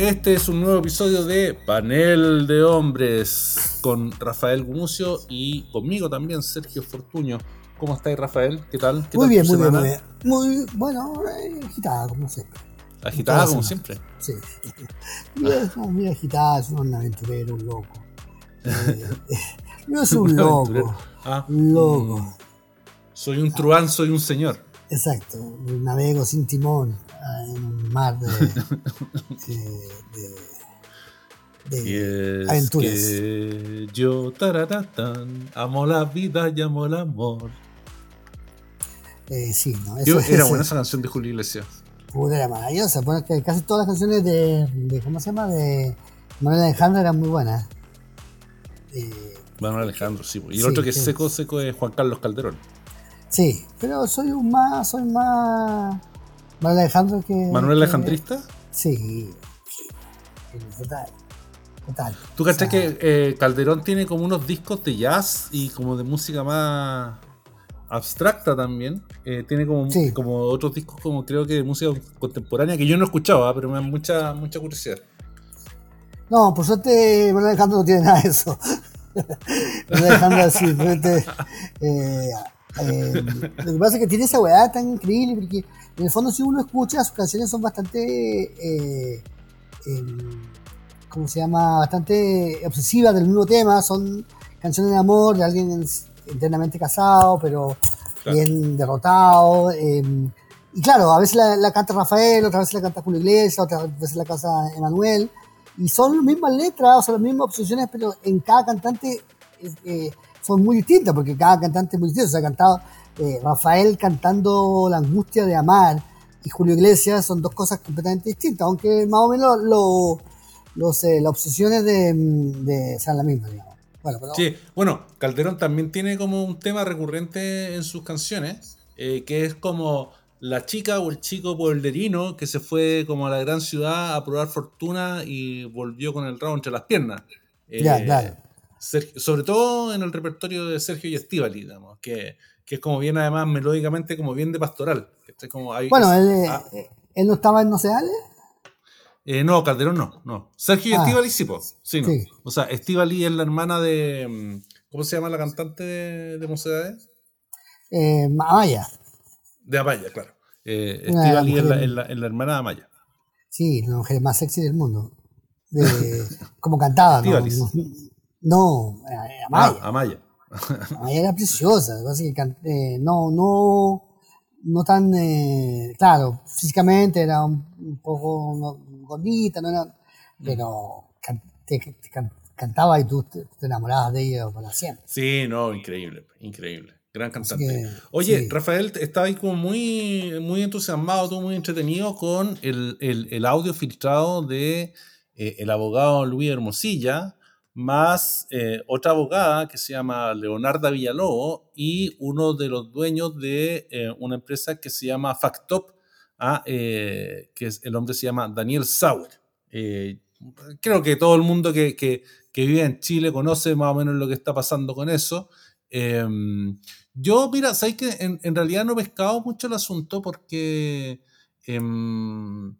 Este es un nuevo episodio de Panel de Hombres con Rafael Gumucio y conmigo también, Sergio Fortuño. ¿Cómo estáis, Rafael? ¿Qué tal? ¿Qué muy, tal bien, muy bien, muy bien, muy bueno, eh, agitada como siempre. Agitada como siempre. Sí. Es como muy agitada, es un aventurero, un loco. Eh, yo soy un loco. Ah, loco. mm, Soy un truán, soy un señor. Exacto, navego sin timón ah, en un mar de, de, de- Y es aventuras. que yo, tararatán, amo la vida y amo el amor. eh, sí, ¿no? Eso, Yo- era buena esa canción de Julio Iglesias. puta, era maravillosa. Bueno, que casi todas las canciones de, de ¿cómo se llama? De Manuel Alejandro eran muy buenas. Eh, Manuel Alejandro, sí. Y el Sí, otro que es seco, seco es Juan Carlos Calderón. Sí, pero soy un más, soy más Manuel Alejandro que... Manuel que- Alejandrista. Sí, sí, total, total. ¿Tú cachai O sea, que eh, Calderón tiene como unos discos de jazz y como de música más abstracta también? Eh, tiene como, Sí. como otros discos como creo que de música contemporánea que yo no escuchaba, pero me da mucha, mucha curiosidad. No, por suerte Manuel Alejandro no tiene nada de eso. Manuel Alejandro sí, por suerte, eh, eh, lo que pasa es que tiene esa weá tan increíble porque en el fondo si uno escucha sus canciones son bastante eh, em, ¿cómo se llama? bastante obsesivas del mismo tema, son canciones de amor de alguien internamente casado, pero Claro. bien derrotado. em, y claro, a veces la, la canta Rafael, otras veces la canta Julio Iglesias, otras veces la canta Emanuel. Y son las mismas letras, o sea, las mismas obsesiones, pero en cada cantante eh, muy distintas, porque cada cantante es muy distinto. O sea, ha cantado eh, Rafael cantando La angustia de amar y Julio Iglesias son dos cosas completamente distintas, aunque más o menos lo- los, eh, las obsesiones de, de sean las mismas, digamos. Bueno, pero Sí, bueno, Calderón también tiene como un tema recurrente en sus canciones, eh, que es como la chica o el chico pueblerino que se fue como a la gran ciudad a probar fortuna y volvió con el rabo entre las piernas. Eh, Ya, claro. Sergio- sobre todo en el repertorio de Sergio y Estíbali, digamos, que, que es como bien además melódicamente como bien de pastoral. que es como hay- bueno, él, eh, Ah, eh, él no estaba en No se eh, no, Calderón no, no. Sergio y Ah. Estíbali sí, po. Sí, no. Sí. O sea, Estíbali es la hermana de. mm, ¿Cómo se llama la cantante de, de Mocedades? Eh, Amaya. De Amaya, claro. Eh, Una Estíbali es la, es la- hermana de Amaya. Sí, la mujer más sexy del mundo. De, como cantaba, ¿no? No, eh, Amaya. Ah, Amaya. Amaya era preciosa. lo que pasa es que can- eh, no, no, no tan, eh, claro, físicamente era un, un poco no, gordita, no era, pero can- te- te can- cantaba y tú te, te enamorabas de ella para siempre. Sí, no, increíble, increíble. Gran cantante. que, Oye, sí. Rafael, estaba ahí como muy, muy entusiasmado, tú muy entretenido con el, el- el audio filtrado de eh, el abogado Luis Hermosilla, más eh, otra abogada que se llama Leonarda Villalobos y uno de los dueños de eh, una empresa que se llama Factop, ah, eh, que el hombre se llama Daniel Sauer. Creo que todo el mundo que, que- vive en Chile conoce más o menos lo que está pasando con eso. Em, yo, mira, sabes que en, en realidad no he pescado mucho el asunto porque. em,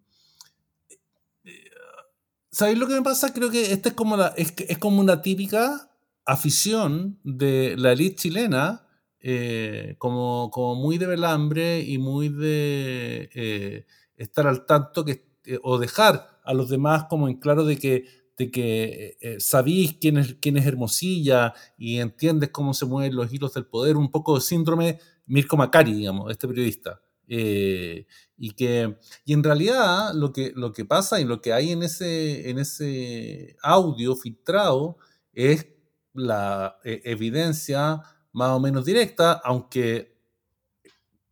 ¿Sabéis lo que me pasa? Creo que esta es como, es, es como una típica afición de la elite chilena, eh, como, como muy de velambre y muy de eh, estar al tanto que, eh, o dejar a los demás como en claro de que, de que sabéis quién es, quién es Hermosilla y entiendes cómo se mueven los hilos del poder, un poco de síndrome Mirko Macari, digamos, este periodista. Eh, y que y en realidad lo que, lo que pasa y lo que hay en ese, en ese audio filtrado es la eh, evidencia más o menos directa, aunque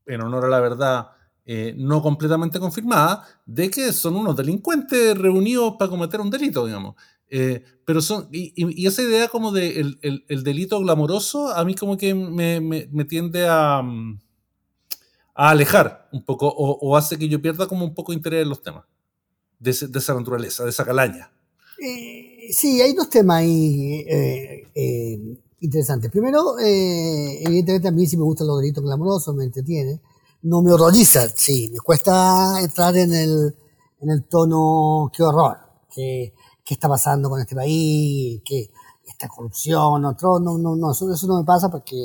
en honor a la verdad eh, no completamente confirmada, de que son unos delincuentes reunidos para cometer un delito, digamos. Pero son, y, esa idea como de el, el- el delito glamoroso, a mí como que me, me- me tiende a, mm, a alejar un poco o, o hace que yo pierda como un poco interés en los temas de, ese- de esa naturaleza, de esa calaña. Eh, sí, hay dos temas ahí eh, eh, interesantes. Primero, eh, evidentemente a mí sí me gustan los delitos glamorosos, me entretiene. No me horroriza, sí, me cuesta entrar en el, en el tono, qué horror. qué, qué está pasando con este país, qué esta corrupción, otro, no, no, no, eso, eso no me pasa porque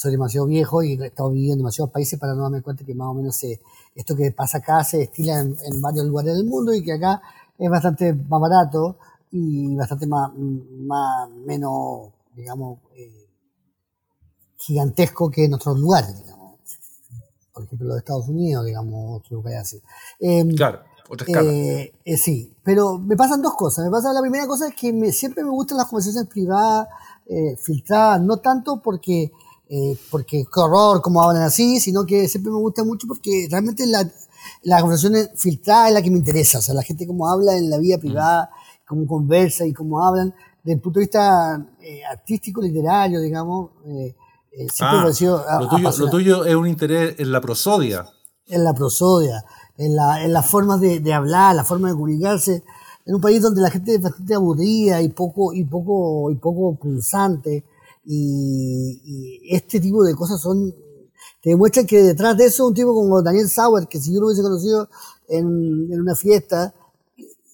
soy demasiado viejo y he estado viviendo en demasiados países para no darme cuenta que más o menos esto que pasa acá se estila en, varios lugares del mundo y que acá es bastante más barato y bastante más, más menos, digamos, eh, gigantesco que en otros lugares, digamos. Por ejemplo, los Estados Unidos, digamos, otros lugares así. Em, claro. Otra eh, eh, sí, pero me pasan dos cosas. Me pasa la primera cosa es que me, siempre me gustan las conversaciones privadas, eh, filtradas, no tanto porque, eh, porque qué horror cómo hablan así, sino que siempre me gusta mucho porque realmente la, la conversación filtrada es la que me interesa. O sea, la gente cómo habla en la vida privada, cómo conversa y cómo hablan, desde el punto de vista artístico, literario, digamos. siempre ah, lo, tuyo, lo tuyo es un interés en la prosodia. En la prosodia en, la, en las formas de, de, hablar, la forma de comunicarse, en un país donde la gente es bastante aburrida y poco, y poco, y poco pulsante, y, este tipo de cosas son, te demuestran que detrás de eso un tipo como Daniel Sauer, que si yo lo hubiese conocido en, en una fiesta,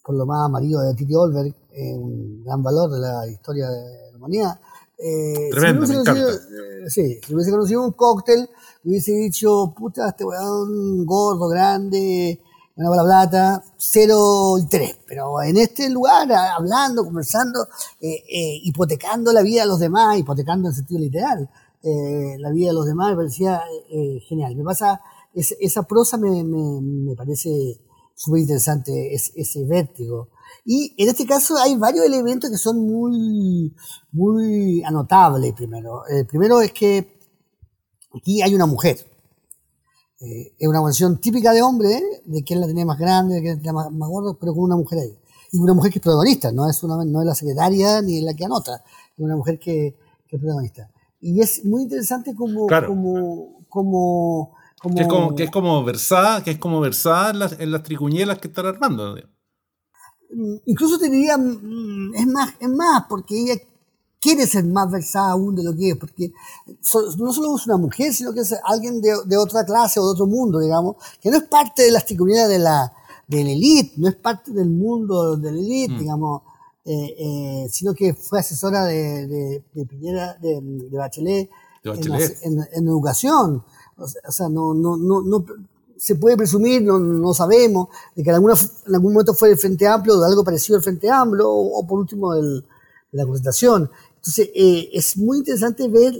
por lo más amarillo de Titi Olberg, un gran valor de la historia de la humanidad, eh, Tremendo, si me eh, sí, si hubiese conocido un cóctel, hubiese dicho, puta, este weón gordo, grande, una plata, cero interés. Pero en este lugar, hablando, conversando, eh, eh, hipotecando la vida de los demás, hipotecando en sentido literal, eh, la vida de los demás, me parecía genial. Me pasa, esa prosa me, me, me parece súper interesante, ese vértigo. Y en este caso hay varios elementos que son muy, muy anotables primero. El primero es que Aquí hay una mujer. Eh, es una canción típica de hombre, de quién la tenía más grande, de quién la tenía más, más gordo, pero con una mujer ahí. Y una mujer que es protagonista, no es, una, no es la secretaria ni es la que anota, es una mujer que, que es protagonista. Y es muy interesante como, como, como, como, que es como, que es como versada, que es como versada en las, en las tricuñelas que están armando. Mm, incluso te diría, mm, es más, es más, porque ella quiere ser más versada aún de lo que es, porque no solo es una mujer, sino que es alguien de, de, otra clase o de otro mundo, digamos, que no es parte de las triconías de la, de la elite, no es parte del mundo de la elite, mm. digamos, eh, eh, sino que fue asesora de, de, de Piñera, de, Bachelet, En, en, educación. O sea, no, no, no, no se puede presumir, no, no sabemos, de que en, alguna, en algún momento fue el Frente Amplio o de algo parecido al Frente Amplio, o, o por último el, la concentración. Entonces, eh, es muy interesante ver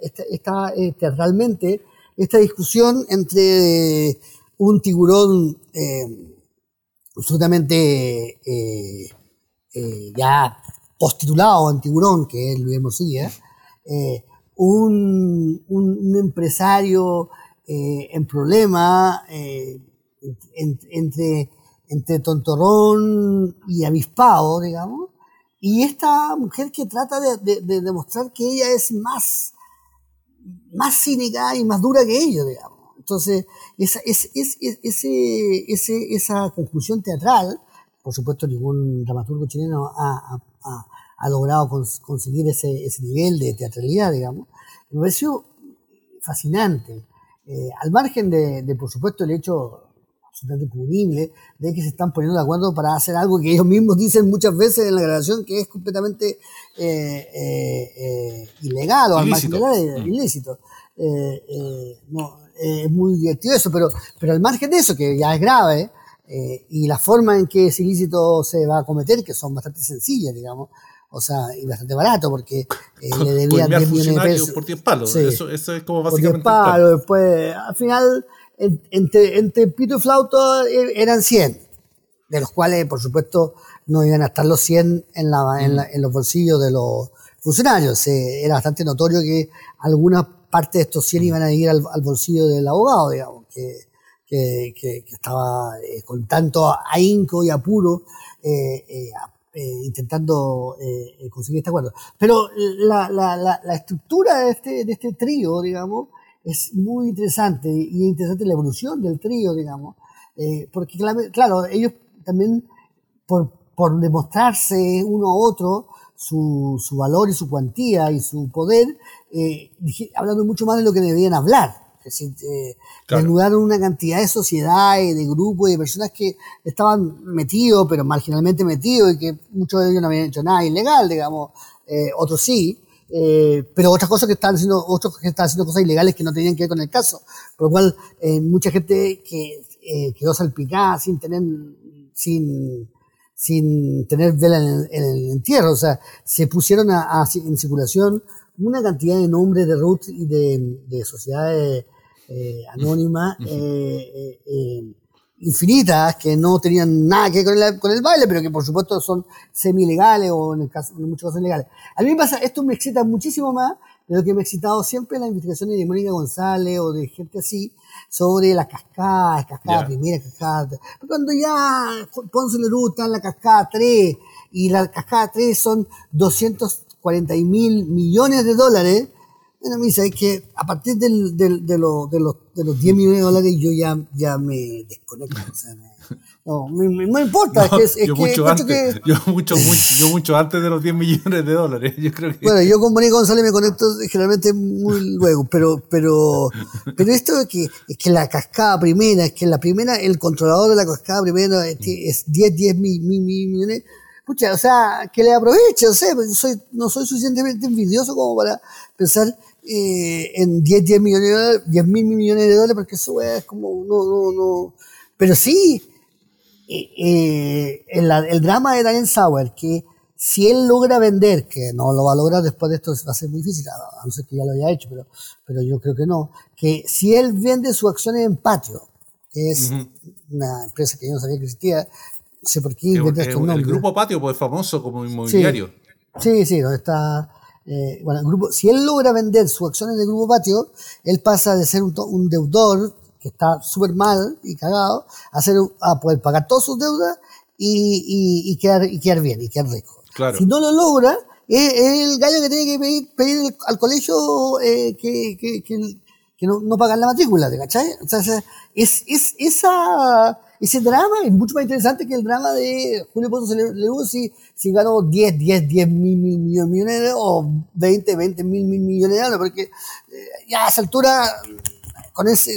esta, esta, este, realmente esta discusión entre un tiburón eh, absolutamente eh, ya postitulado en tiburón, que es Luis Mosilla, un, un, empresario en problema entre, entre tontorrón y avispado, digamos, y esta mujer que trata de, demostrar que ella es más, más cínica y más dura que ellos, digamos. Entonces, esa, es, es, ese, esa conclusión teatral, por supuesto ningún dramaturgo chileno ha, ha, logrado conseguir ese, ese, nivel de teatralidad, digamos, me pareció fascinante. Eh, al margen de, de, por supuesto, el hecho absolutamente punible, de que se están poniendo de acuerdo para hacer algo que ellos mismos dicen muchas veces en la grabación que es completamente eh, eh, eh ilegal o ilícito. al margen mm. ilícito. Eh, eh, no, es muy divertido eso, pero, pero al margen de eso, que ya es grave, y la forma en que ese ilícito se va a cometer, que son bastante sencillas, digamos, o sea, y bastante barato, porque le debían 10 millones de pesos. Por 10 palos, eso, eso, es como básicamente. Por 10 palos, después, al final entre, entre pito y flauto eh, eran 100, de los cuales, por supuesto, no iban a estar los 100 en, la, en, los bolsillos de los funcionarios. era bastante notorio que algunas partes de estos 100 iban a ir al, bolsillo del abogado, digamos, que, que, que, estaba eh, con tanto ahínco y apuro eh, intentando conseguir este acuerdo. Pero la, la, la, la estructura de este, de este trío, digamos, es muy interesante y es interesante la evolución del trío, digamos, eh, porque claro, ellos también por, por demostrarse uno a otro su, su, valor y su cuantía y su poder, eh, hablando mucho más de lo que debían hablar. que si, eh, desnudaron una cantidad de sociedades, de grupos y de personas que estaban metidos, pero marginalmente metidos, y que muchos de ellos no habían hecho nada ilegal, digamos, eh, otros sí, eh, pero otras cosas que estaban haciendo, otros que estaban haciendo cosas ilegales que no tenían que ver con el caso, por lo cual eh, mucha gente que eh, quedó salpicada sin tener, sin, sin tener vela en el, en el entierro, o sea, se pusieron a, a- en circulación una cantidad de nombres de Ruth y de, de sociedades anónimas infinitas que no tenían nada que ver con el, con el baile, pero que por supuesto son semi-legales o en, el caso, en muchos casos legales. A mí me pasa, esto me excita muchísimo más de lo que me ha excitado siempre las investigaciones de Mónica González o de gente así sobre las cascadas, cascada Ya. primera, cascada. pero Cuando ya Ponce Lerú está en la cascada 3 y la cascada 3 son 240 mil millones de dólares, bueno, me dice que a partir del, del- de, lo- de los, de los 10 millones de dólares yo ya, ya me desconecto. o sea, me- no, me, me- no importa, es que, es, es yo, que mucho antes, que- yo, mucho, mucho, yo mucho antes de los 10 millones de dólares. Yo creo que. Bueno, yo con Mónica González me conecto generalmente muy luego, pero, pero, pero esto es que, es que la cascada primera, es que la primera, el controlador de la cascada primera es, es 10, 10 mil, mil, mil millones. Pucha, o sea, que le aproveche, o sea, soy, no soy suficientemente envidioso como para pensar eh, en 10, 10 millones de dólares, 10 mil millones de dólares, porque eso es como, no, no, no. Pero sí, eh, eh, el, el drama de Daniel Sauer, que si él logra vender, que no lo va a lograr después de esto, va a ser muy difícil, a no ser que ya lo haya hecho, pero, pero yo creo que no, que si él vende sus acciones en Patio, que es una empresa que yo no sabía que existía, no sé por qué estos el nombres. grupo Patio pues, es famoso como inmobiliario. Sí, sí, donde está. Eh, bueno, el grupo, si él logra vender sus acciones del Grupo Patio, él pasa de ser un, to- un deudor que está súper mal y cagado a, ser, a poder pagar todas sus deudas y, y, y quedar, y quedar bien y quedar rico. Claro. Si no lo logra, es, es el gallo que tiene que pedir, pedir al colegio eh, que, que, que, que no, no pagan la matrícula, ¿te cachai? O sea, es, es, esa, ese drama es mucho más interesante que el drama de Julio Le- León si, si ganó 10, 10, 10 mil, mil millones, de- o 20, 20 mil, mil millones de dólares, porque eh, ya a esa altura, con ese,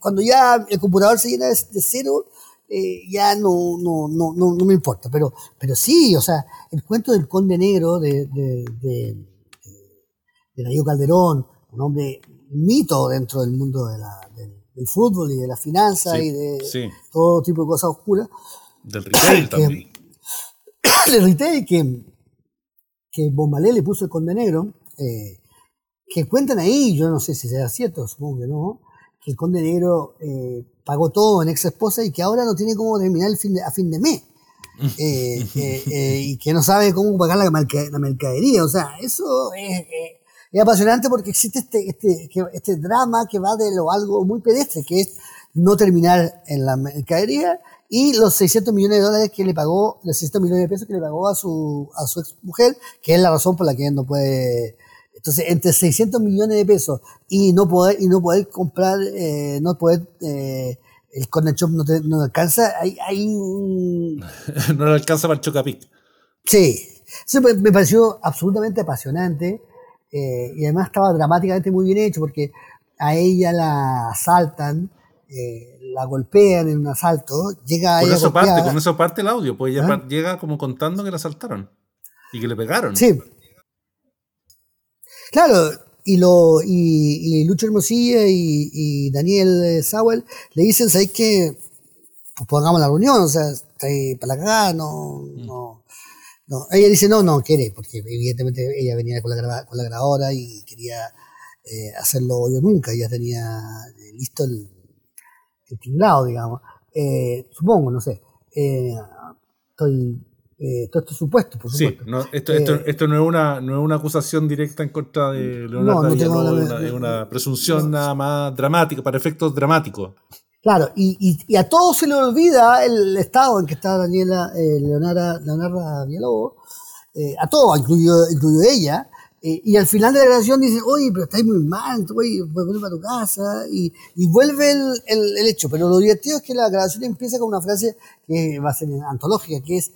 cuando ya el computador se llena de, cero, eh, ya no, no, no, no, me importa. Pero, pero sí, o sea, el cuento del conde negro de, de, de, Calderón, un hombre mito dentro del mundo de la, del fútbol y de la finanza Sí, y de sí. todo tipo de cosas oscuras, Del retail también. le retail que, que Bombalé le puso el conde negro, eh, que cuentan ahí, yo no sé si será cierto, supongo que no, que el conde negro eh, pagó todo en ex esposa y que ahora no tiene cómo terminar el fin de, a fin de mes. Eh, eh, eh, y que no sabe cómo pagar la, merca- la mercadería. O sea, eso es, es apasionante porque existe este, este, este drama que va de lo algo muy pedestre, que es no terminar en la mercadería y los 600 millones de dólares que le pagó, los 600 millones de pesos que le pagó a su, a su ex mujer, que es la razón por la que él no puede. Entonces, entre 600 millones de pesos y no poder, y no poder comprar, eh, no poder, eh, el corner shop no, te, no alcanza, hay, hay un, no le alcanza para el Chocapic. Sí, eso me, me pareció absolutamente apasionante eh, y además estaba dramáticamente muy bien hecho porque a ella la asaltan, eh, la golpean en un asalto, llega a Con ella eso parte, golpeada. con eso parte el audio, pues ella ¿Ah? llega como contando que la asaltaron y que le pegaron. Sí. Claro, y, lo, y, y Lucho Hermosilla y, y Daniel Sauer le dicen, ¿sabes qué? Pues pongamos la reunión, o sea, está ahí para la cagada, no, no, no. Ella dice, no, no quiere, porque evidentemente ella venía con la, graba- con la grabadora y quería eh, hacerlo yo nunca, ya tenía eh, listo el, el tinglado, digamos. Eh, supongo, no sé. Eh, estoy, eh, todo esto es supuesto, por Sí, supuesto. no, esto, esto, Eh, esto no, es una, no es una acusación directa en contra de Leonardo no una, es una presunción nada más dramática, para efectos dramáticos. Claro, y, y, y a todos se le olvida el estado en que está Daniela eh, Leonara, Leonarda Villalobos, eh, a todos, incluido, incluido ella, eh, y al final de la grabación dice, oye, pero estáis muy mal, oye, vuelve a tu casa, y, y vuelve el, hecho. Pero lo divertido es que la grabación empieza con una frase que va a ser antológica, que es,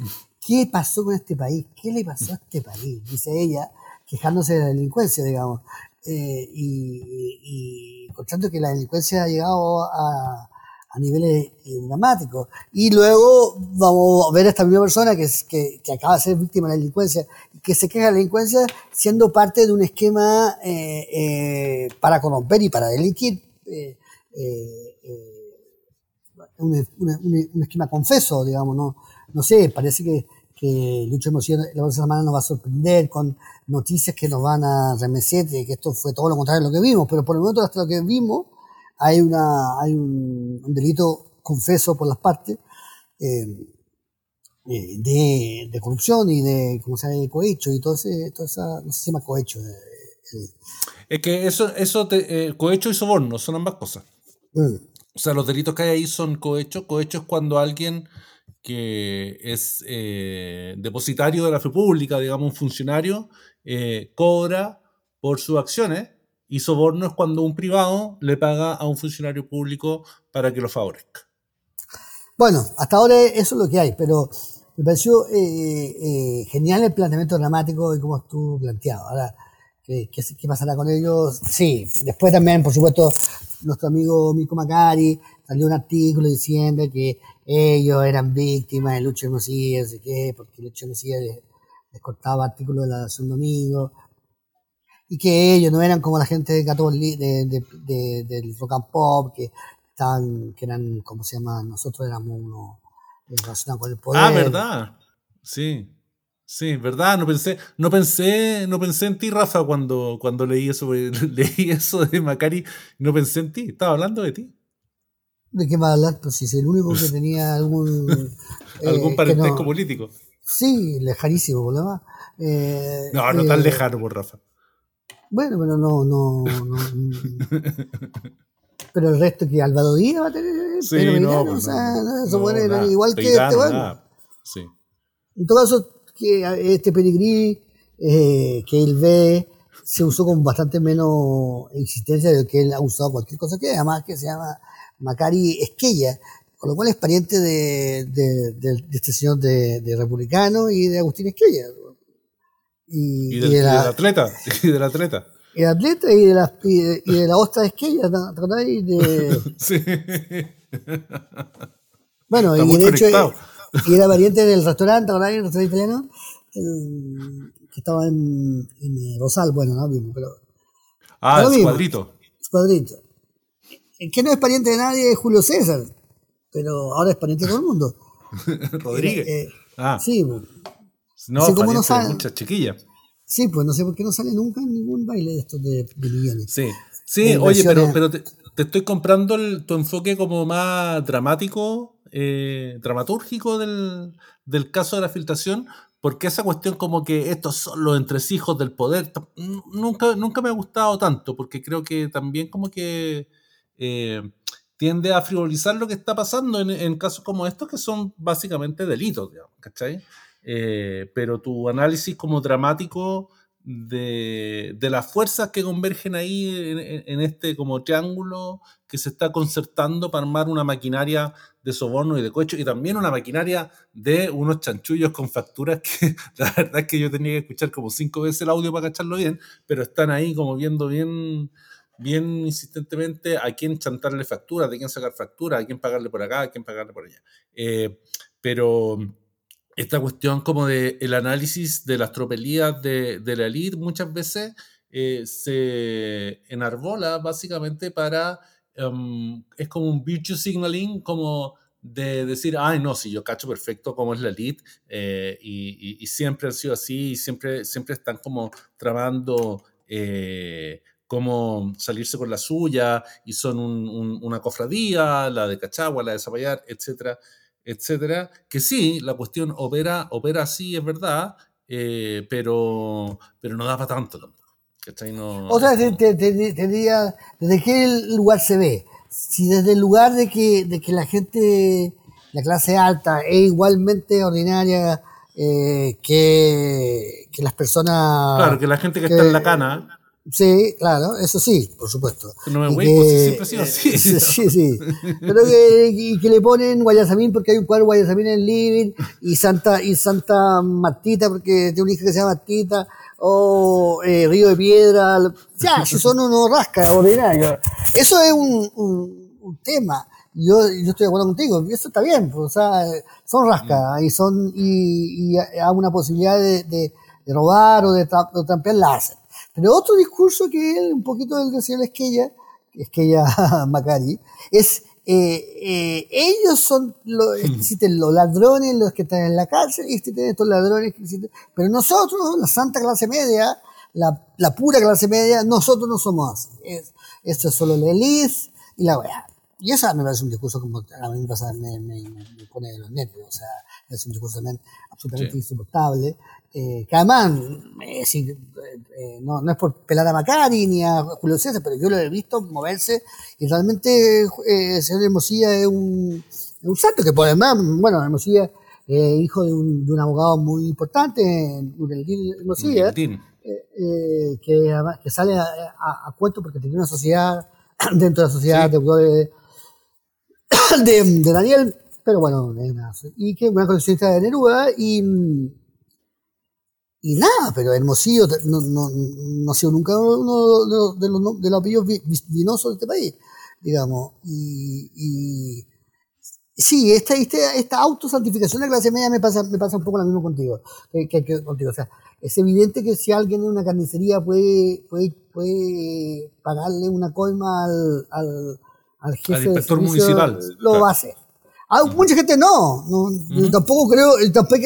¿qué pasó con este país? ¿Qué le pasó a este país? Dice ella, quejándose de la delincuencia, digamos. eh, y, y, encontrando que la delincuencia ha llegado a, a niveles eh, dramáticos. Y luego vamos a ver a esta misma persona que, que, acaba de ser víctima de la delincuencia y que se queja de la delincuencia siendo parte de un esquema eh, eh, para corromper y para delinquir. Eh, un, un, esquema confeso, digamos, no, no sé, parece que, que Lucho Emoción la próxima semana nos va a sorprender con noticias que nos van a remecer, que esto fue todo lo contrario de lo que vimos, pero por el momento hasta lo que vimos hay, una, hay un, delito confeso por las partes eh, eh, de, de, corrupción y de, ¿cómo se llama?, de cohecho y todo ese, toda esa, no sé si se llama cohecho. Eh, es que eso, eso te, cohecho y soborno son ambas cosas. Mm. O sea, los delitos que hay ahí son cohecho. Cohecho es cuando alguien que es depositario de la fe pública, digamos un funcionario, cobra por sus acciones y soborno es cuando un privado le paga a un funcionario público para que lo favorezca. Bueno, hasta ahora eso es lo que hay, pero me pareció eh, eh, genial el planteamiento dramático y cómo estuvo planteado. Ahora, ¿qué, pasará con ellos? Sí, después también, por supuesto, nuestro amigo Mico Macari salió un artículo diciendo que ellos eran víctimas de Lucho Hermosilla, no sé qué, porque Lucho Hermosilla les, les cortaba artículos de la Nación Domingo y que ellos no eran como la gente de, de, de, del rock and pop, que, estaban, que eran, como se llama? Nosotros éramos uno eh, relacionados con el poder. Ah, verdad. Sí. Sí, verdad, no pensé, no pensé, no pensé en ti, Rafa, cuando, cuando leí eso, leí eso de Macari, no pensé en ti, estaba hablando de ti. ¿De qué va a hablar? Pues si es el único que tenía algún algún eh, parentesco político. Sí, lejanísimo, por lo demás. Eh, no, no tan lejano, por Rafa. Bueno, pero no, no, no. pero el resto que Álvaro Díaz va a tener. Sí, pero no, pues, o sea, no, eso igual que este, bueno. Sí. En todo caso, que este pedigrí eh, que él ve se usó con bastante menos existencia de lo que él ha usado cualquier cosa que además que se llama Macari Esquella, con lo cual es pariente de, de, de, de este señor de, Republicano y de Agustín Esquella. Y, del, de la, atleta. Y del atleta. Y del atleta y de la, y de, y de la Esquella, ¿te De... sí. Bueno, y de hecho, y era variante del restaurante, ¿verdad? El restaurante italiano, el, que estaba en, en, Rosal, bueno, no mismo, pero. Ah, el cuadrito. Cuadrito. El que no es pariente de nadie es Julio César, pero ahora es pariente de todo el mundo. Rodríguez. Eh, ah. Sí, no, sí, no sale, muchas chiquillas. Sí, pues no sé por qué no sale nunca en ningún baile de estos de, millones. Sí, sí, oye, pero, pero te, estoy comprando el, tu enfoque como más dramático, eh, dramatúrgico del, del caso de la filtración, porque esa cuestión como que estos son los entresijos del poder, nunca, nunca me ha gustado tanto, porque creo que también como que eh, tiende a frivolizar lo que está pasando en, en, casos como estos, que son básicamente delitos, digamos, ¿cachai? Eh, pero tu análisis como dramático de, de, las fuerzas que convergen ahí en, este como triángulo que se está concertando para armar una maquinaria de soborno y de cohecho y también una maquinaria de unos chanchullos con facturas que la verdad es que yo tenía que escuchar como cinco veces el audio para cacharlo bien, pero están ahí como viendo bien bien insistentemente a quién chantarle facturas, de quién sacar facturas, a quién pagarle por acá, a quién pagarle por allá. Eh, pero esta cuestión como de el análisis de las tropelías de, de la elite muchas veces eh, se enarbola básicamente para, um, es como un virtue signaling, como de decir, ay no, si yo cacho perfecto cómo es la elite eh, y, y, y, siempre han sido así y siempre, siempre están como trabando eh, cómo salirse con la suya y son un, un, una cofradía, la de Cachagua, la de Zapallar, etcétera etcétera, que sí, la cuestión opera, opera así, es verdad, eh, pero, pero no da para tanto tampoco. No, o sea, te, diría, ¿desde qué lugar se ve? Si desde el lugar de que, de que la gente, la clase alta, es igualmente ordinaria eh, que, que las personas... Claro, que la gente que está en la cana Sí, claro, eso sí, por supuesto. No me pues siempre ha sido así. Sí, sí. Pero que, que le ponen Guayasamín porque hay un cuadro Guayasamín en el living y Santa, y Santa Martita porque tiene una hija que se llama Martita. o eh, Río de Piedra, ya, si son unos rasca ordinarios. Eso es un, un, tema. Yo, yo estoy de acuerdo contigo, y eso está bien, pues, o sea, son rascas y son y, y hay una posibilidad de, de, robar o de, de trampear, la hacen. Pero otro discurso que es un poquito del que señor Esquella, Esquella Macari, es eh, eh, ellos son los, existen los ladrones, los que están en la cárcel, existen estos ladrones que existen. Pero nosotros, la santa clase media, la, la pura clase media, nosotros no somos así. Es, esto es solo la elite y la weá. Y esa me parece un discurso como a mí me, pasa, me, me, pone de los nervios. O sea, es un discurso también absolutamente insoportable. Eh, que además, eh, eh, no, no, es por pelar a Macari ni a Julio César, pero yo lo he visto moverse y realmente el señor Hermosilla es un, un santo, que por además, bueno, Hermosilla es hijo de un, de un, abogado muy importante, Urelín Hermosilla, que, que sale a, a, cuento porque tenía una sociedad, dentro de la sociedad de, de, de Daniel, pero bueno, y que una coleccionista de Neruda y y nada, pero Hermosillo no, no, no ha sido nunca uno de los, de los, apellidos vinosos de este país, digamos. Y, y sí, esta, esta, esta autosantificación de la clase media me pasa, me pasa un poco lo mismo contigo, que, que, contigo. O sea, es evidente que si alguien en una carnicería puede, puede, puede pagarle una coima al, al, al jefe al inspector municipal, lo va a hacer. Ah, mucha gente no, no tampoco creo,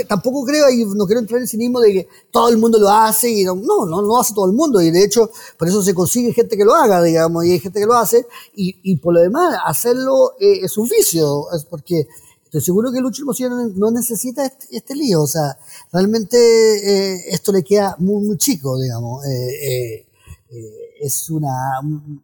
tampoco, creo y no quiero entrar en el cinismo de que todo el mundo lo hace y no, no, no lo hace todo el mundo y de hecho por eso se consigue gente que lo haga, digamos, y hay gente que lo hace y, y por lo demás hacerlo eh, es un vicio, es porque estoy seguro que Lucho Hermosillo no, necesita este, este, lío, o sea, realmente eh, esto le queda muy, muy chico, digamos, eh, es una uno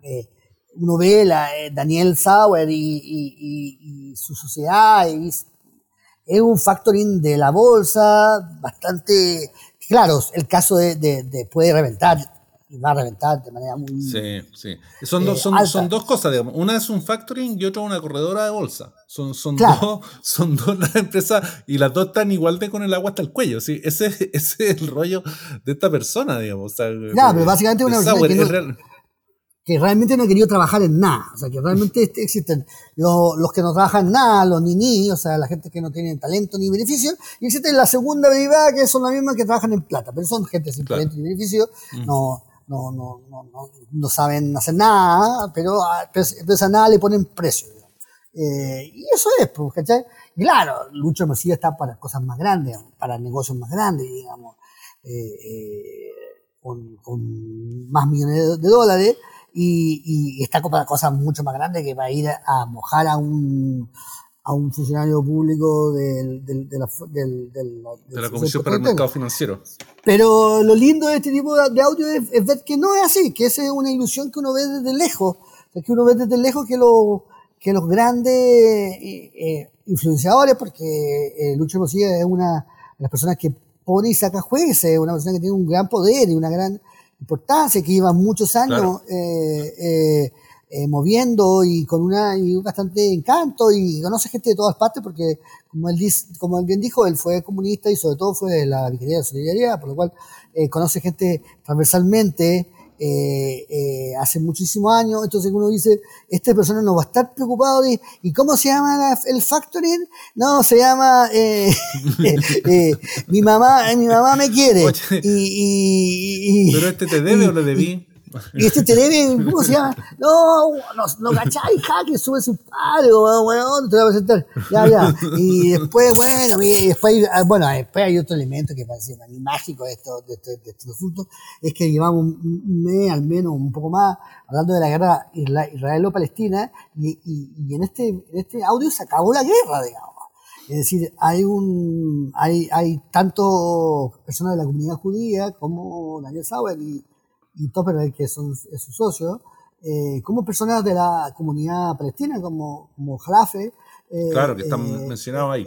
ve la, eh, Daniel Sauer y, su sociedad, y es un factoring de la bolsa bastante, claro, el caso de, puede reventar, y va a reventar de manera muy... Sí, sí. Son, dos, son, son, dos cosas, digamos. Una es un factoring y otra una corredora de bolsa. Son, son, dos, son dos las empresas y las dos están igual de con el agua hasta el cuello. ¿sí? Ese, ese es el rollo de esta persona, digamos. O sea, pero básicamente una persona que realmente no he querido trabajar en nada, o sea, que realmente este, existen los, los que no trabajan en nada, los ni o sea, la gente que no tiene talento ni beneficio, y existe la segunda derivada que son las mismas que trabajan en plata, pero son gente sin talento ni beneficio, no, no, no, no, no, saben hacer nada, pero, a, a nada le ponen precio. Eh, y eso es, pues, ¿cachai? Claro, Lucho Mesías está para cosas más grandes, para negocios más grandes, digamos, eh, eh, con, más millones de dólares, y, y está para cosas mucho más grandes que para ir a mojar a un, a un funcionario público del, del, de, la, del, de la Comisión para el Mercado Financiero. Pero lo lindo de este tipo de audio es, ver que no es así, que esa es una ilusión que uno ve desde lejos, que uno ve desde lejos que, lo, que los grandes eh, eh, influenciadores, porque eh, Lucho Mosilla es una de las personas que pone y saca jueces, una persona que tiene un gran poder y una gran importancia, que lleva muchos años eh, eh, eh, moviendo y con una y bastante encanto y conoce gente de todas partes porque, como él, dice, como él bien dijo, él fue comunista y sobre todo fue de la Vicaría de Solidaridad, por lo cual conoce gente transversalmente. Hace muchísimos años, entonces uno dice, esta persona no va a estar preocupado de, ¿y cómo se llama el factoring? No, se llama, mi mamá, mi mamá me quiere. y, ¿Pero este te debe o le debí? Y este te debe, ¿cómo se llama? No, no, cachai, que sube su padre, weón, te voy a presentar. Ya, ya. Y después, bueno, después, ah, bueno, después hay otro elemento que parece mágico de estos de esto, de este asuntos, es que llevamos un mes, al menos, un poco más, hablando de la guerra israelo-palestina, y, y, y, en, este, en este audio se acabó la guerra, digamos. Es decir, hay un hay, hay tanto personas de la comunidad judía como Daniel Sauer y, y Topper, que son es su socio, eh, como personas de la comunidad palestina, como, como Jalafe. Eh, claro, que están eh, mencionados ahí.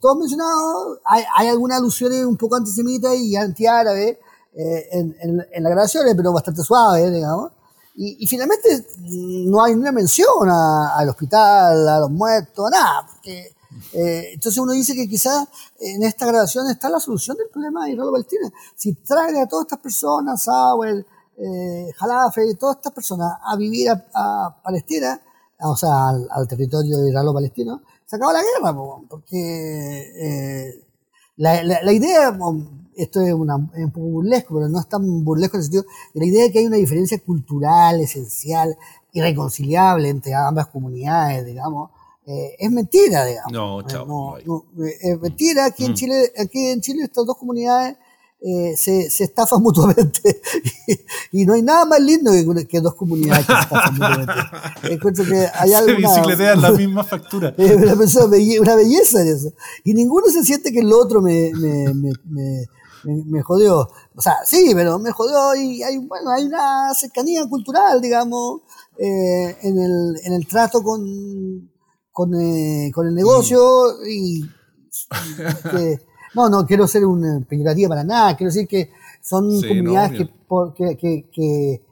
todos mencionados, hay, hay algunas alusiones un poco antisemitas y antiárabes en, en, en, las grabaciones, pero bastante suaves, digamos. Y, y, finalmente no hay una mención al hospital, a los muertos, nada, porque Eh, entonces uno dice que quizás en esta grabación está la solución del problema de Israel-Palestina. Si trae a todas estas personas, Sauer, eh, Jalafe, todas estas personas a vivir a, Palestina, o sea, al, territorio israelo-palestino, se acaba la guerra, porque eh, la, la, idea, esto es, una, un poco burlesco, pero no es tan burlesco en el sentido de la idea de que hay una diferencia cultural esencial, irreconciliable entre ambas comunidades, digamos, eh, es mentira, digamos. No, chao. es mentira. Aquí en mm. Chile, aquí en Chile estas dos comunidades eh, se, se, estafan mutuamente. y no hay nada más lindo que, dos comunidades que se estafan mutuamente. Encuentro que hay se bicicletean la misma factura. una, una, belleza en eso. Y ninguno se siente que el otro me, me, me, me, jodió. O sea, sí, pero me jodió y hay, bueno, hay una cercanía cultural, digamos, eh, en, el, en el trato con, con, eh, con el negocio y que, no, no quiero ser un peyorativo para nada, quiero decir que son comunidades que, que, que,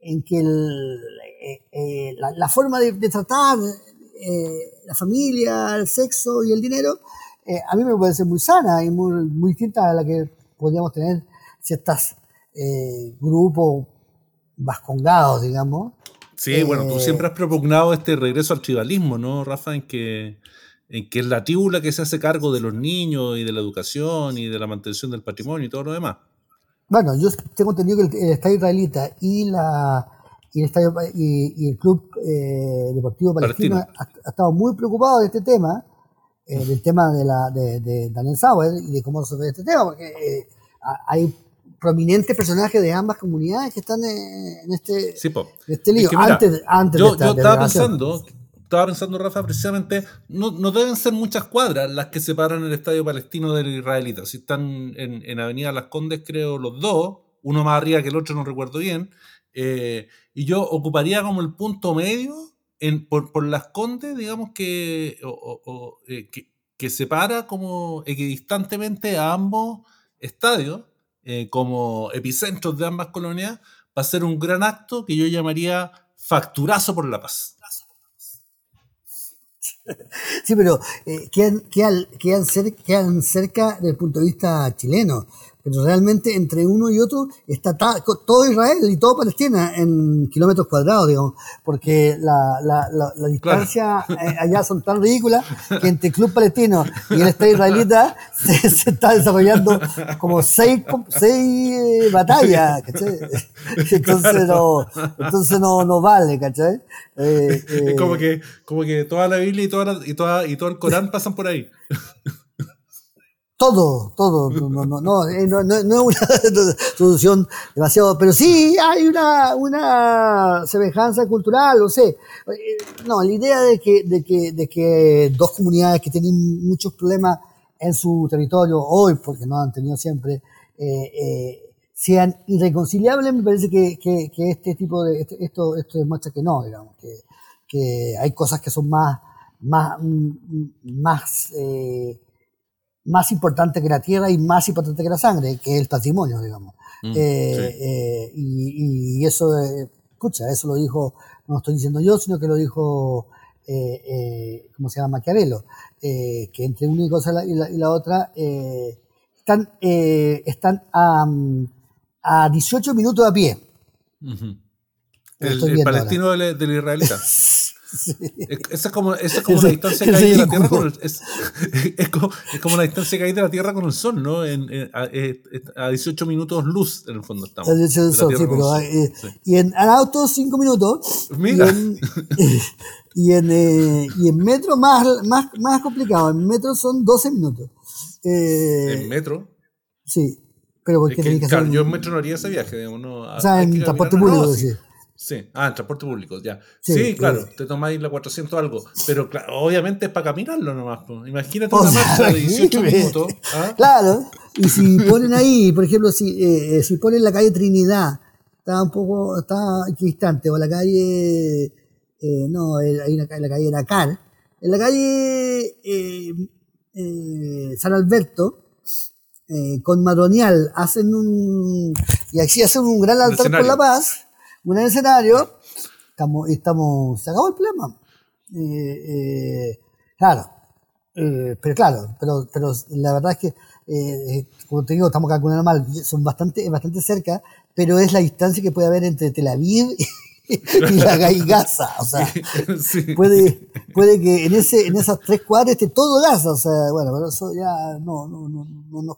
en que eh, eh, la, forma de, tratar eh, la familia, el sexo y el dinero, a mí me parece muy sana y muy, muy distinta a la que podríamos tener ciertos grupos vascongados, digamos. Sí, bueno, tú siempre has propugnado este regreso al tribalismo, ¿no, Rafa? En que en que es la tíbula que se hace cargo de los niños y de la educación y de la mantención del patrimonio y todo lo demás. Bueno, yo tengo entendido que el, Estado israelita y la y el, y, el Club eh, Deportivo Palestino, Ha, estado muy preocupado de este tema, eh, del tema de, la, de, Daniel Sauer y de cómo resolver este tema, porque eh, hay prominentes personajes de ambas comunidades que están en este, este lío. antes, antes yo, de yo estaba pensando estaba pensando, Rafa, precisamente, no, no, deben ser muchas cuadras las que separan el estadio palestino del israelita. Si están en, en Avenida Las Condes, creo, los dos, uno más arriba que el otro, no recuerdo bien. Eh, y yo ocuparía como el punto medio en, por, por Las Condes, digamos que, eh, que, que, separa como equidistantemente a ambos estadios, eh, como epicentros de ambas colonias, va a ser un gran acto que yo llamaría facturazo por la paz. Sí, pero eh, quedan, quedan, quedan, quedan, cerca del punto de vista chileno pero realmente entre uno y otro está todo Israel y todo Palestina en kilómetros cuadrados, digamos, porque la, la, la, distancia eh, allá son tan ridículas que entre el club palestino y el Estado israelita se, está desarrollando como seis, seis eh, batallas, ¿cachai? Entonces, no, entonces no, no vale, ¿cachai? Eh, es como que, como que toda la Biblia y, toda y, toda, y todo el Corán pasan por ahí. Todo, todo, no, no, no, eh, no, no es una solución demasiado, pero sí hay una, una semejanza cultural, no sé. Eh, no, la idea de que, de que, de que dos comunidades que tienen muchos problemas en su territorio hoy, porque no han tenido siempre, eh, sean irreconciliables, me parece que, que, este tipo de, este, esto, esto demuestra que no, digamos, que, que hay cosas que son más, más, más, más importante que la tierra y más importante que la sangre, que es el patrimonio, digamos. Mm, eh, eh, y, eso, eh, escucha, eso lo dijo, no lo estoy diciendo yo, sino que lo dijo, ¿cómo se llama? Maquiavelo, que entre una cosa y la, otra están, están a, a 18 minutos a pie. El, palestino del, del israelita. Esa es como, es como la distancia que hay de la Tierra con el, es, como, la distancia que hay de la Tierra con el Sol, ¿no? En, a, 18 minutos luz, en el fondo estamos. A 18 sol, sí, pero, eh, Y en, auto 5 minutos. Mira. Y en, eh, y en, metro más, más, más complicado. En metro son 12 minutos. Eh, ¿En metro? Sí. Pero porque es que, claro, yo en metro no haría ese viaje. Digamos, no, o sea, en transporte público, sí. Sí, ah, en transporte público, ya. Sí, claro, te tomáis la 400 algo, pero claro, obviamente es para caminarlo nomás. Imagínate una marcha de 18 minutos. ¿ah? Claro, y si ponen ahí, por ejemplo, si, eh, eh, si ponen la calle Trinidad, está un poco, está distante, o la calle, eh, no, hay una, la calle Nacar, en la calle San Alberto, con Madronial, hacen un, y así hacen un gran altar por la paz un escenario, estamos, estamos, se acabó el problema. Eh, eh, claro, Eh, pero claro, pero, pero la verdad es que, eh, como te digo, estamos calculando mal, son bastante, bastante cerca, pero es la distancia que puede haber entre Tel Aviv y la y Gaza. O sea, puede, puede que en, ese, en esas tres cuadras esté todo Gaza. O sea, bueno, pero eso ya no, no, no, no nos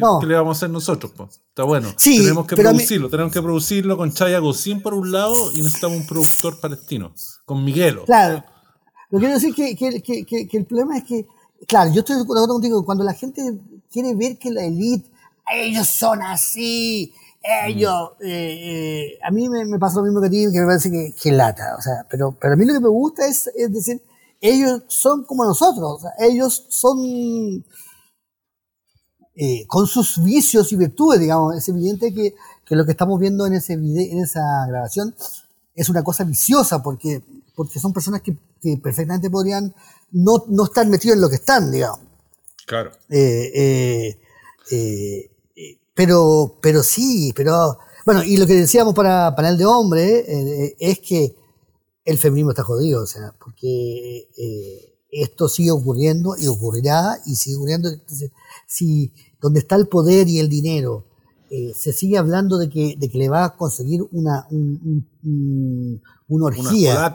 no. ¿Qué le vamos a hacer nosotros? Está bueno. Sí, tenemos que producirlo, tenemos que producirlo con Chaya Gosín por un lado y necesitamos un productor palestino, con Miguelo. Claro. Lo que quiero decir que, que, que, que, el problema es que, claro, yo estoy de acuerdo contigo, cuando la gente quiere ver que la élite, ellos son así, ellos, eh, eh, a mí me, pasa lo mismo que a ti, que me parece que, que lata, o sea, pero, pero a mí lo que me gusta es, es decir, ellos son como nosotros, o sea, ellos son eh, con sus vicios y virtudes, digamos, es evidente que, que lo que estamos viendo en, ese video, en esa grabación es una cosa viciosa, porque, porque son personas que, que perfectamente podrían no, no estar metidos en lo que están, digamos. Claro. eh, eh pero, pero sí, pero. Bueno, y lo que decíamos para panel de hombre eh, es que el feminismo está jodido, o sea, porque eh, esto sigue ocurriendo y ocurrirá y sigue ocurriendo. Entonces, si donde está el poder y el dinero eh, se sigue hablando de que, de que le va a conseguir una, un, una orgía.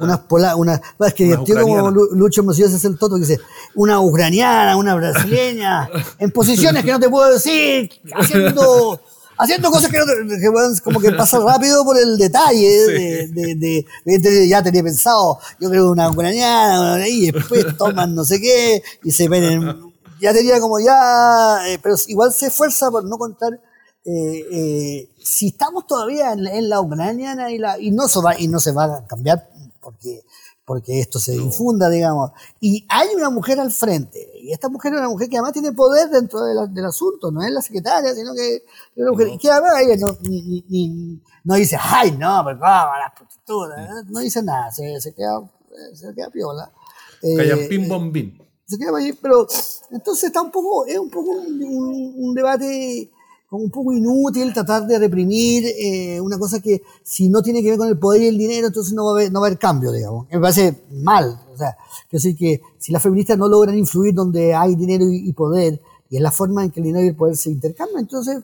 Unas pola, una, es que tío como Lucho Mosías es el toto que dice, una ucraniana, una brasileña, en posiciones que no te puedo decir, haciendo, haciendo cosas que, no que como que pasa rápido por el detalle de, de, ya tenía pensado, yo creo una ucraniana, y después toman no sé qué, y se ven en, ya tenía como ya, eh, pero igual se esfuerza por no contar eh, eh, si estamos todavía en, la ucraniana y, la, y, no se va, y no se va a cambiar porque, porque esto se difunda, digamos. Y hay una mujer al frente, y esta mujer es una mujer que además tiene poder dentro del asunto, no es la secretaria, sino que es una mujer que además ella no, no dice, ay, no, pero cómo, las prostitutas, no dice nada, se, se, queda, se queda piola. Eh, pim bombín. Se queda ahí, pero entonces está un poco, es un poco un, un debate como un poco inútil tratar de reprimir eh, una cosa que si no tiene que ver con el poder y el dinero, entonces no va a haber, no va a haber cambio, digamos. Me parece mal. O sea, quiero decir que si las feministas no logran influir donde hay dinero y, poder, y es la forma en que el dinero y el poder se intercambian, entonces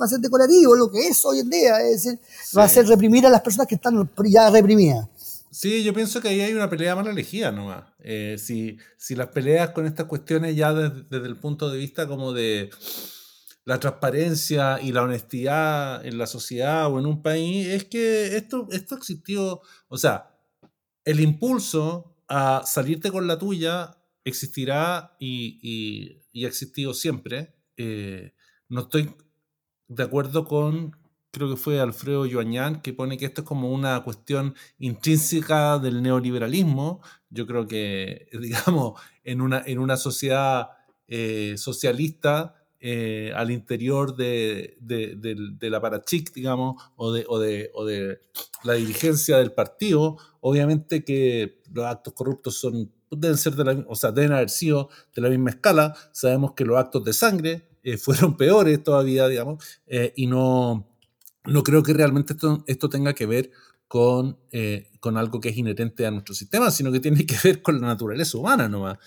va a ser decorativo lo que es hoy en día. Es decir, va a ser reprimir a las personas que están ya reprimidas. Sí, yo pienso que ahí hay una pelea mal elegida nomás. Eh, si, si las peleas con estas cuestiones ya desde el punto de vista como de la transparencia y la honestidad en la sociedad o en un país, es que esto, esto existió, o sea, el impulso a salirte con la tuya existirá y, y, ha existido siempre. Eh, no estoy de acuerdo con, creo que fue Alfredo Joañán, que pone que esto es como una cuestión intrínseca del neoliberalismo. Yo creo que, digamos, en una, en una sociedad eh, socialista, eh, al interior de, la Parachic, digamos, o de, o, de, la dirigencia del partido, obviamente que los actos corruptos son, deben ser de la, haber sido de la misma escala. Sabemos que los actos de sangre eh, fueron peores todavía, digamos, eh, y no, creo que realmente esto, esto tenga que ver con, con, algo que es inherente a nuestro sistema, sino que tiene que ver con la naturaleza humana nomás.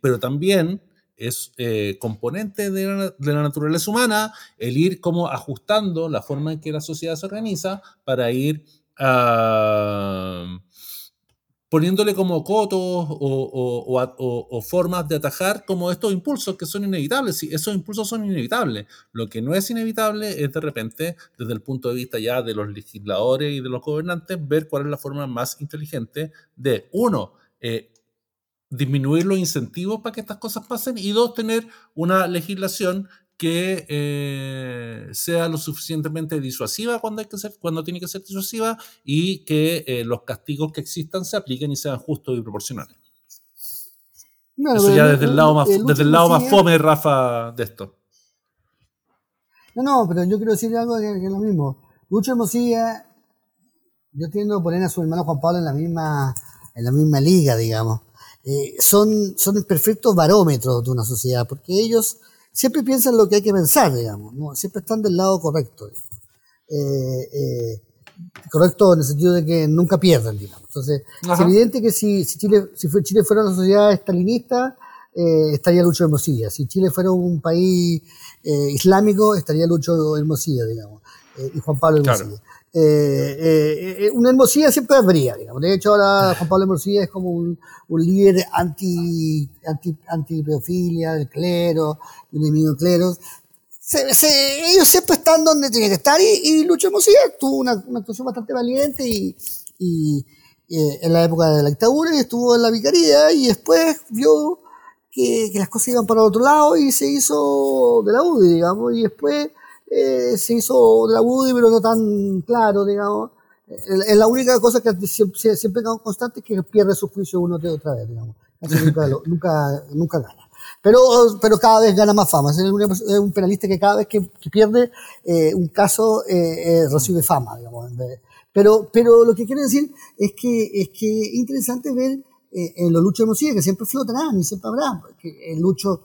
pero también es eh, componente de la, naturaleza humana el ir como ajustando la forma en que la sociedad se organiza para ir ah, poniéndole como cotos o, formas de atajar como estos impulsos que son inevitables. Sí, esos impulsos son inevitables. Lo que no es inevitable es de repente, desde el punto de vista ya de los legisladores y de los gobernantes, ver cuál es la forma más inteligente de, uno, eh, disminuir los incentivos para que estas cosas pasen y dos, tener una legislación que eh, sea lo suficientemente disuasiva cuando, hay que ser, cuando tiene que ser disuasiva y que eh, los castigos que existan se apliquen y sean justos y proporcionales. Eso ya desde el, lado más, desde el lado más fome, Rafa, de esto. No, no, pero yo quiero decir algo que, es lo mismo. Lucho Mosilla, yo tiendo a poner a su hermano Juan Pablo en la misma, en la misma liga, digamos. Eh, son, son perfectos barómetros de una sociedad, porque ellos siempre piensan lo que hay que pensar, digamos, ¿no? siempre están del lado correcto. Eh, eh, correcto en el sentido de que nunca pierden, digamos. Entonces, es evidente que si, si, Chile, si Chile fuera una sociedad estalinista, eh, estaría Lucho Hermosilla. Si Chile fuera un país islámico, estaría Lucho Hermosilla, digamos, y Juan Pablo Hermosilla. Una Hermosilla siempre habría, digamos. De hecho, ahora Juan Pablo Hermosilla es como un, líder anti, anti, anti del clero, enemigo del clero ellos siempre están donde tienen que estar y, Lucho Hermosilla tuvo una, actuación bastante valiente y, eh, en la época de la dictadura y estuvo en la vicaría y después vio que, las cosas iban para otro lado y se hizo de la UDI, digamos, y después eh, se hizo de la UDI pero no tan claro, digamos. Es la única cosa que siempre, siempre constante es que pierde su juicio uno de otra vez, digamos. nunca, nunca, nunca gana. Pero, pero cada vez gana más fama. Es un penalista que cada vez que, pierde eh, un caso eh, eh, recibe fama, digamos. Pero, pero lo que quiero decir es que es que es interesante ver en los luchos de Mosilla, que siempre flotarán y siempre habrá. Que el lucho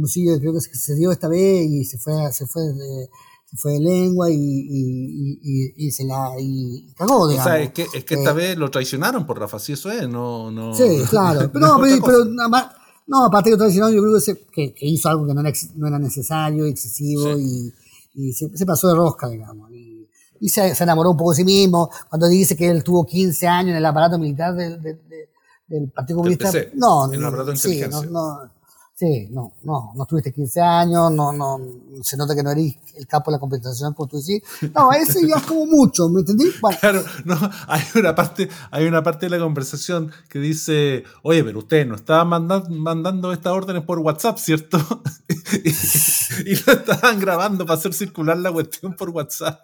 de creo que se dio esta vez y se fue, se fue de, se fue de lengua y, y, y, se la y cagó, digamos. O sea, es que, es que esta vez lo traicionaron por Rafa, si eso es, no... no sí, claro. Pero, no, pero, pero nada más no, aparte que tradicional yo creo que, que, hizo algo que no era, no era necesario, excesivo y, y se, pasó de rosca, digamos. Y, se, se, enamoró un poco de sí mismo. Cuando dice que él tuvo 15 años en el aparato militar del, del, Partido Comunista. no, en el aparato de sí, no, no, Sí, no, no, no tuviste 15 años, no, no, se nota que no eres el capo de la compensación, como tú decís. No, eso ya es como mucho, ¿me entendí? Claro, no, hay una parte, hay una parte de la conversación que dice, oye, pero ustedes no estaban mandando, mandando estas órdenes por WhatsApp, ¿cierto? y, y lo estaban grabando para hacer circular la cuestión por WhatsApp.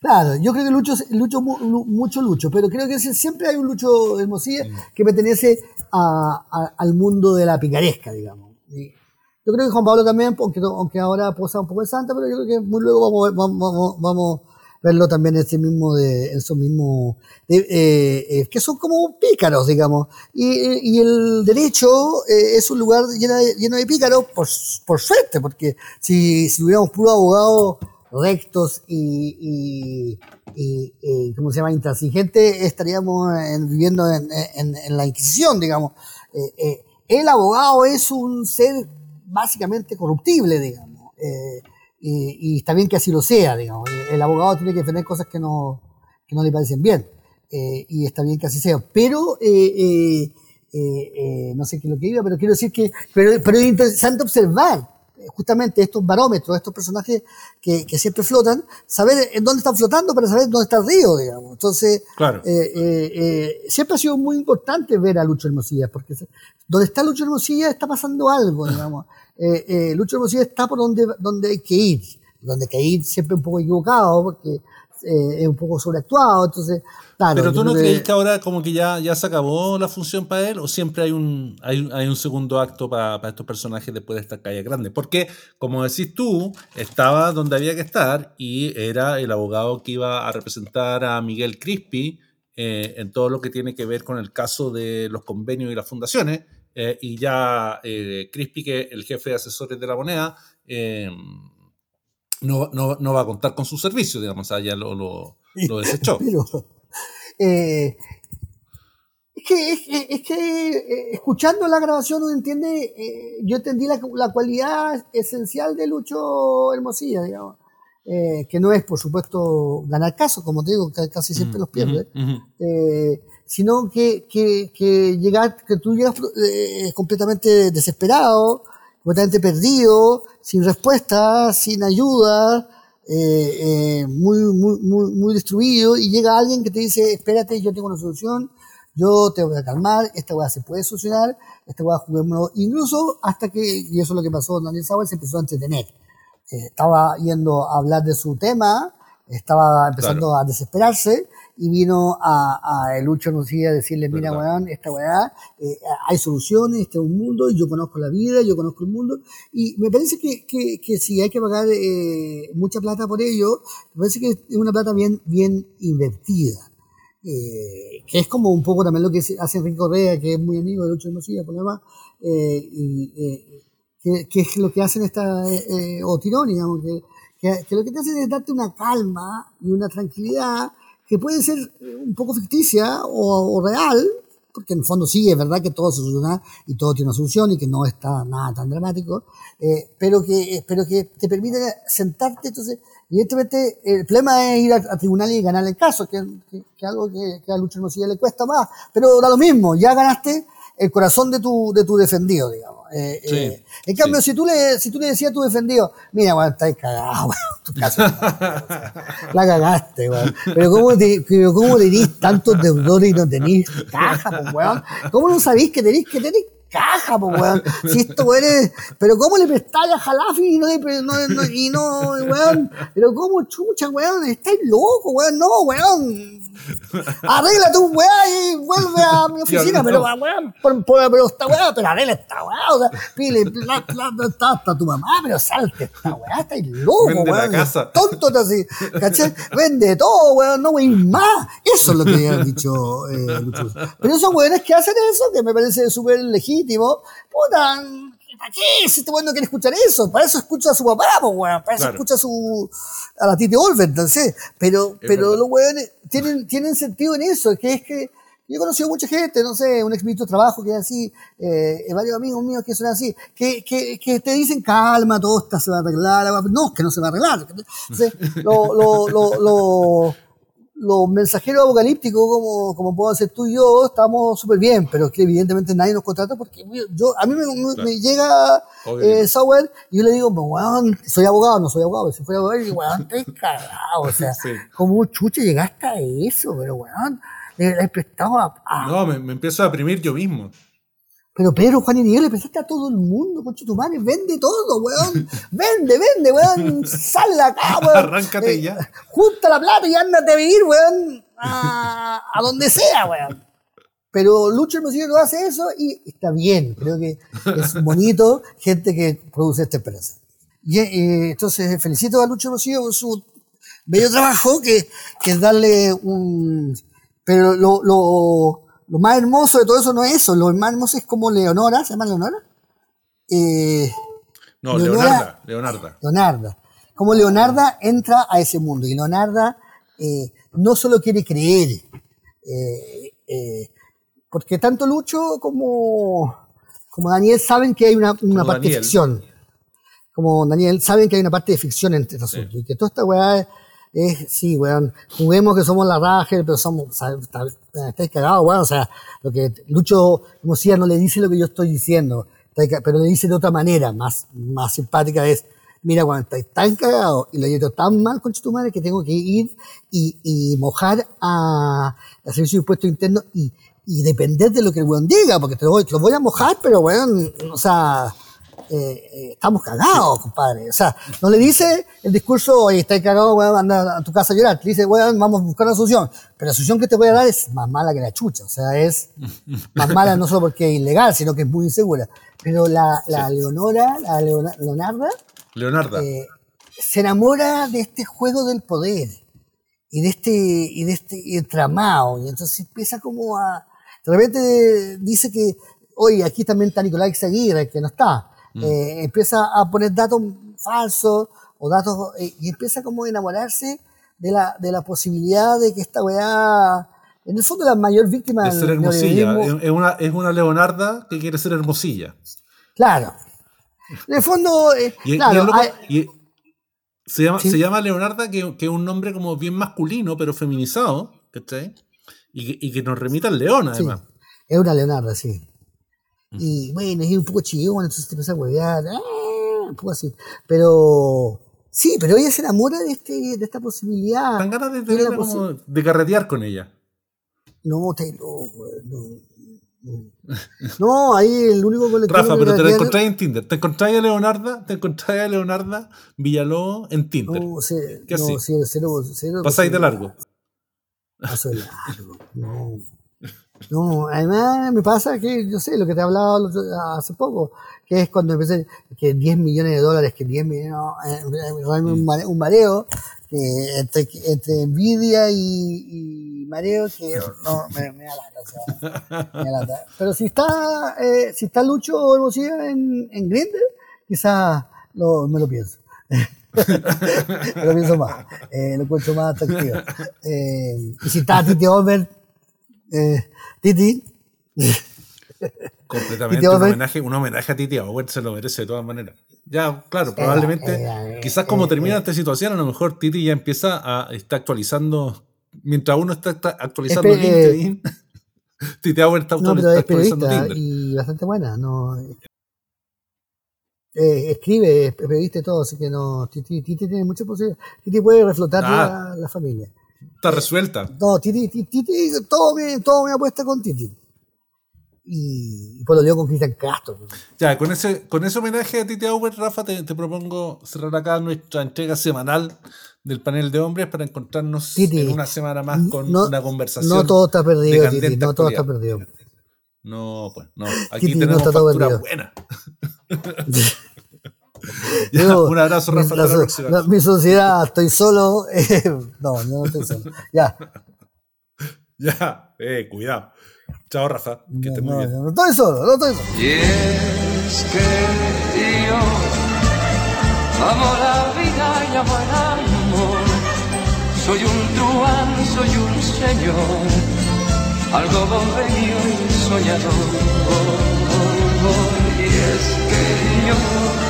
Claro, yo creo que Lucho, Lucho mucho Lucho, pero creo que siempre hay un Lucho Hermosilla que pertenece a, al mundo de la picaresca, digamos. yo creo que Juan Pablo también, aunque, aunque ahora posa un poco de santa, pero yo creo que muy luego vamos, vamos, vamos, a verlo también en ese mismo de esos mismos eh, eh, que son como pícaros digamos y, y el derecho eh, es un lugar lleno de, lleno de pícaros por, por suerte porque si, si tuviéramos puro abogado rectos y, y, ¿cómo se llama?, intransigentes, estaríamos viviendo en, la Inquisición, digamos. Eh, eh, el abogado es un ser básicamente corruptible, digamos, eh, y, está bien que así lo sea, digamos. El abogado tiene que defender cosas que no, que no le parecen bien, y está bien que así sea. Pero, no sé qué es lo que iba, pero quiero decir que, pero, pero es interesante observar justamente estos barómetros, estos personajes que, siempre flotan, saber en dónde están flotando para saber dónde está el río, digamos. Entonces, eh, eh, eh, siempre ha sido muy importante ver a Lucho Hermosilla, porque donde está Lucho Hermosilla está pasando algo, digamos. Lucho Hermosilla está por donde, donde hay que ir, donde hay que ir siempre un poco equivocado, porque es un poco sobreactuado, entonces pero tú no crees que ahora como que ya, ya se acabó la función para él o siempre hay un, hay, un segundo acto para, estos personajes después de esta calle grande. Porque, como decís tú, estaba donde había que estar y era el abogado que iba a representar a Miguel Crispi eh, en todo lo que tiene que ver con el caso de los convenios y las fundaciones. Eh, y ya eh, Crispi, que el jefe de asesores de la moneda, no, no, va a contar con su servicio, digamos, allá lo, lo, lo desechó. Eh, es que, es, que eh, escuchando la grabación uno entiende, eh, yo entendí la, cualidad esencial de Lucho Hermosilla, digamos. que no es, por supuesto, ganar casos, como te digo, casi siempre mm, los pierde, sino que, que, que, llegar, que tú llegas completamente desesperado, completamente perdido, sin respuesta, sin ayuda, eh, eh, muy, muy, muy, muy destruido y llega alguien que te dice, espérate, yo tengo una solución, yo te voy a calmar, esta weá se puede solucionar, esta weá juguémoslo, incluso hasta que, y eso es lo que pasó Daniel Sauer, se empezó a entretener. Eh, estaba yendo a hablar de su tema, estaba empezando a desesperarse y vino a, a Lucho Lucía a decirle, mira, weón, esta weá, eh, hay soluciones, este es un mundo, y yo conozco la vida, yo conozco el mundo, y me parece que, que, que si hay que pagar eh, mucha plata por ello, me parece que es una plata bien, bien invertida. Eh, que es como un poco también lo que hace Enrique Correa, que es muy amigo de Lucho Lucía, por lo demás, y, que, que, es lo que hacen esta, o Tironi, digamos, que que, que lo que te hace es darte una calma y una tranquilidad que puede ser un poco ficticia o, real, porque en el fondo sí, es verdad que todo se soluciona y todo tiene una solución y que no está nada tan dramático, eh, pero, que, pero que te permite sentarte. Entonces, evidentemente, el problema es ir a, tribunal y ganar el caso, que es algo que, que, a Lucha Hermosilla le cuesta más, pero da lo mismo, ya ganaste el corazón de tu, de tu defendido, digamos. Eh, eh, en cambio, si, tú le, si tú le decías a tu defendido, mira, weón, estás cagado, weón, tu casa, la cagaste, weón. Pero ¿cómo, te, cómo tenés tantos deudores y no tenés caja, pues, weón? ¿Cómo no sabéis que tenéis que tener caja, pues, weón. Si esto, weón, es... Pero ¿cómo le prestáis a Jalafi y no, no, no, y no, weón? Pero ¿cómo chucha, weón? Estáis loco, weón. No, weón. Arregla tu weá y vuelve a mi oficina, pero weón, por, por, pero esta weá, pero arregla esta weá, o sea, pile, está hasta tu mamá, pero salte esta weá, estáis loco, Vende weón. La casa. Tonto así, ¿cachai? Vende todo, weón, no weón más. Eso es lo que había dicho eh, Lucho. Pero esos weones que hacen eso, que me parece súper legítimo legítimo, puta, ¿para qué? Si este weón no quiere escuchar eso, para eso escucha a su papá, pues weón, para eso escucha a su, a la Titi Olver, entonces, pero, pero los weones tienen, tienen sentido en eso, que es que, yo he conocido mucha gente, no sé, un ex ministro de trabajo que es así, eh, varios amigos míos que son así, que, que, que te dicen calma, todo está, se va a arreglar, no, que no se va a arreglar. Entonces, lo, lo, lo, lo los mensajeros apocalípticos, como, como puedo ser tú y yo, estamos súper bien, pero es que evidentemente nadie nos contrata porque yo, a mí me, llega eh, software y yo le digo, weón, soy abogado, no soy abogado, si fuera abogado, y weón, estoy cagado, o sea, como chuche llegaste a eso, pero weón, le, he prestado a, No, me, me empiezo a deprimir yo mismo. Pero Pedro, Juan y Miguel le prestaste a todo el mundo, concha tu madre, vende todo, weón. Vende, vende, weón. Sal acá, weón. Arráncate eh, ya. Junta la plata y ándate a vivir, weón. A, a donde sea, weón. Pero Lucho Hermosillo no hace eso y está bien. Creo que es bonito gente que produce esta empresa. Y, eh, entonces felicito a Lucho Hermosillo por su bello trabajo, que, que es darle un... Pero lo, lo lo más hermoso de todo eso no es eso, lo más hermoso es como Leonora, ¿se llama Leonora? Eh, no, Leonarda, Leonarda. Leonarda. Como Leonarda entra a ese mundo y Leonarda eh, no solo quiere creer, eh, porque tanto Lucho como, como Daniel saben que hay una, parte de ficción. Como Daniel saben que hay una parte de ficción entre estos asuntos y que toda esta weá es sí, weón, juguemos que somos la raja, pero somos, estáis cagados, weón, o sea, lo que Lucho Mosía no le dice lo que yo estoy diciendo, pero le dice de otra manera, más, más simpática es, mira, cuando estáis tan y lo hecho tan mal con tu madre que tengo que ir y, y mojar a, a servicio de impuesto interno y, y depender de lo que el weón diga, porque te voy, te lo voy a mojar, pero weón, o sea, eh, eh, estamos cagados, compadre. O sea, no le dice el discurso, oye, estás cagado, weón, anda a tu casa a llorar. Te dice, weón, vamos a buscar una solución. Pero la solución que te voy a dar es más mala que la chucha. O sea, es más mala no solo porque es ilegal, sino que es muy insegura. Pero la, la Leonora, la Leonarda, Leonarda. Eh, se enamora de este juego del poder y de este, y de este entramado. Y entonces empieza como a. De repente dice que, oye, aquí también está Nicolás Aguirre, que no está. Mm. Eh, empieza a poner datos falsos o datos eh, y empieza como a enamorarse de la, de la posibilidad de que esta weá, en el fondo la mayor víctima de ser hermosilla, es una, es una Leonarda que quiere ser hermosilla. Claro. En el fondo, eh, claro, se, llama, se llama Leonarda, que, que, es un nombre como bien masculino, pero feminizado, ¿cachai? Y, y que nos remita al león, además. es una Leonarda, sí. Y bueno, es un poco chillón, entonces te empieza a huevear, ¡ah! un poco así. Pero sí, pero ella se enamora de, este, de esta posibilidad. Tan ganas de, de, como de carretear con ella. No, te loco, no, no. ahí el único colectivo. Rafa, pero te la encontráis en Tinder. Te encontráis a Leonarda, te encontráis a Leonarda Villalobos en Tinder. No, sí, ¿Qué no, sí, cero, cero, Pasáis de largo. Paso de largo, no. No, además me pasa que, yo sé, lo que te hablaba hace poco, que es cuando empecé, que 10 millones de dólares, que 10 millones, eh, un, mareo, que entre, entre envidia y, mareo que no, me, me alata, me alata. Pero si está, eh, si está Lucho Hermosilla en, en Grindr, quizás me lo pienso. lo pienso más. Eh, lo encuentro más atractivo. Eh, y si está Titi Over, eh, Titi. Completamente un homenaje, un homenaje a Titi Owen se lo merece de todas maneras. Ya, claro, probablemente, quizás como termina esta situación, a lo mejor Titi ya empieza a estar actualizando, mientras uno está actualizando LinkedIn, Titi Owen está, no, actualizando Tinder. Y bastante buena, no, eh, escribe, es periodista y todo, así que no, Titi, Titi tiene mucha posibilidad. Titi puede reflotar ah. la, familia. Está resuelta. No, Titi, Titi, todo bien, todo me apuesta con Titi. Y, por lo dio con Cristian Castro. Ya, con ese, con ese homenaje a Titi Auer, Rafa, te, propongo cerrar acá nuestra entrega semanal del panel de hombres para encontrarnos en una semana más con una conversación. No todo está perdido, Titi, no todo está perdido. No, pues, no. Aquí tenemos no factura buena. un abrazo, Rafa. La, mi sociedad, estoy solo. Eh, no, no estoy solo. Ya. Ya, eh, cuidado. Chao, Rafa. Que estés muy bien. No estoy solo, no estoy solo. Y es que yo amo la vida y amo el amor. Soy un truán, soy un señor, algo bohemio y soñador es que yo